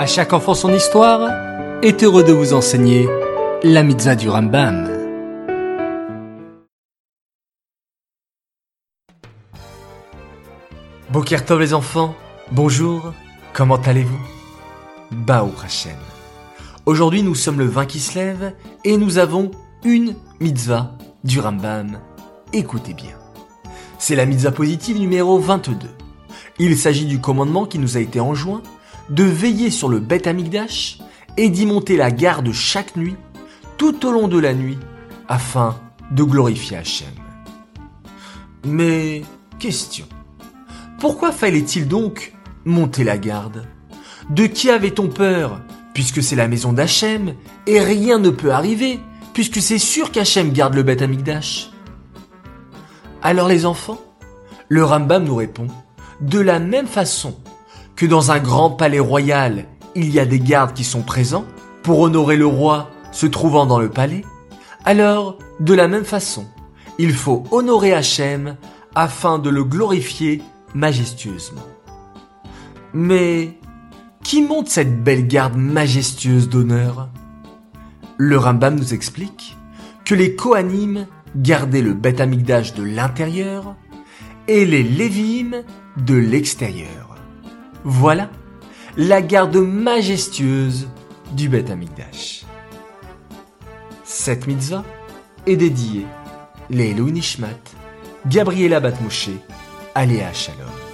À chaque enfant son histoire est heureux de vous enseigner la mitzvah du Rambam. Bokertov les enfants, bonjour, comment allez-vous? Baou Hashem. Aujourd'hui nous sommes le 20 qui se lève et nous avons une mitzvah du Rambam. Écoutez bien. C'est la mitzvah positive numéro 22. Il s'agit du commandement qui nous a été enjoint de veiller sur le Beth Amigdash et d'y monter la garde chaque nuit, tout au long de la nuit, afin de glorifier Hachem. Mais, question. Pourquoi fallait-il donc monter la garde? De qui avait-on peur Puisque c'est la maison d'Hachem, et rien ne peut arriver, puisque c'est sûr qu'Hachem garde le Beth Amigdash. Alors les enfants, le Rambam nous répond, de la même façon que dans un grand palais royal, il y a des gardes qui sont présents pour honorer le roi se trouvant dans le palais, alors, de la même façon, il faut honorer Hachem afin de le glorifier majestueusement. Mais qui monte cette belle garde majestueuse d'honneur? Le Rambam nous explique que les Kohanim gardaient le Beth de l'intérieur et les Lévim de l'extérieur. Voilà la garde majestueuse du Beth Amikdash. Cette mitzvah est dédiée les Nishmat, Gabriela Batmouché, Aléa Shalom.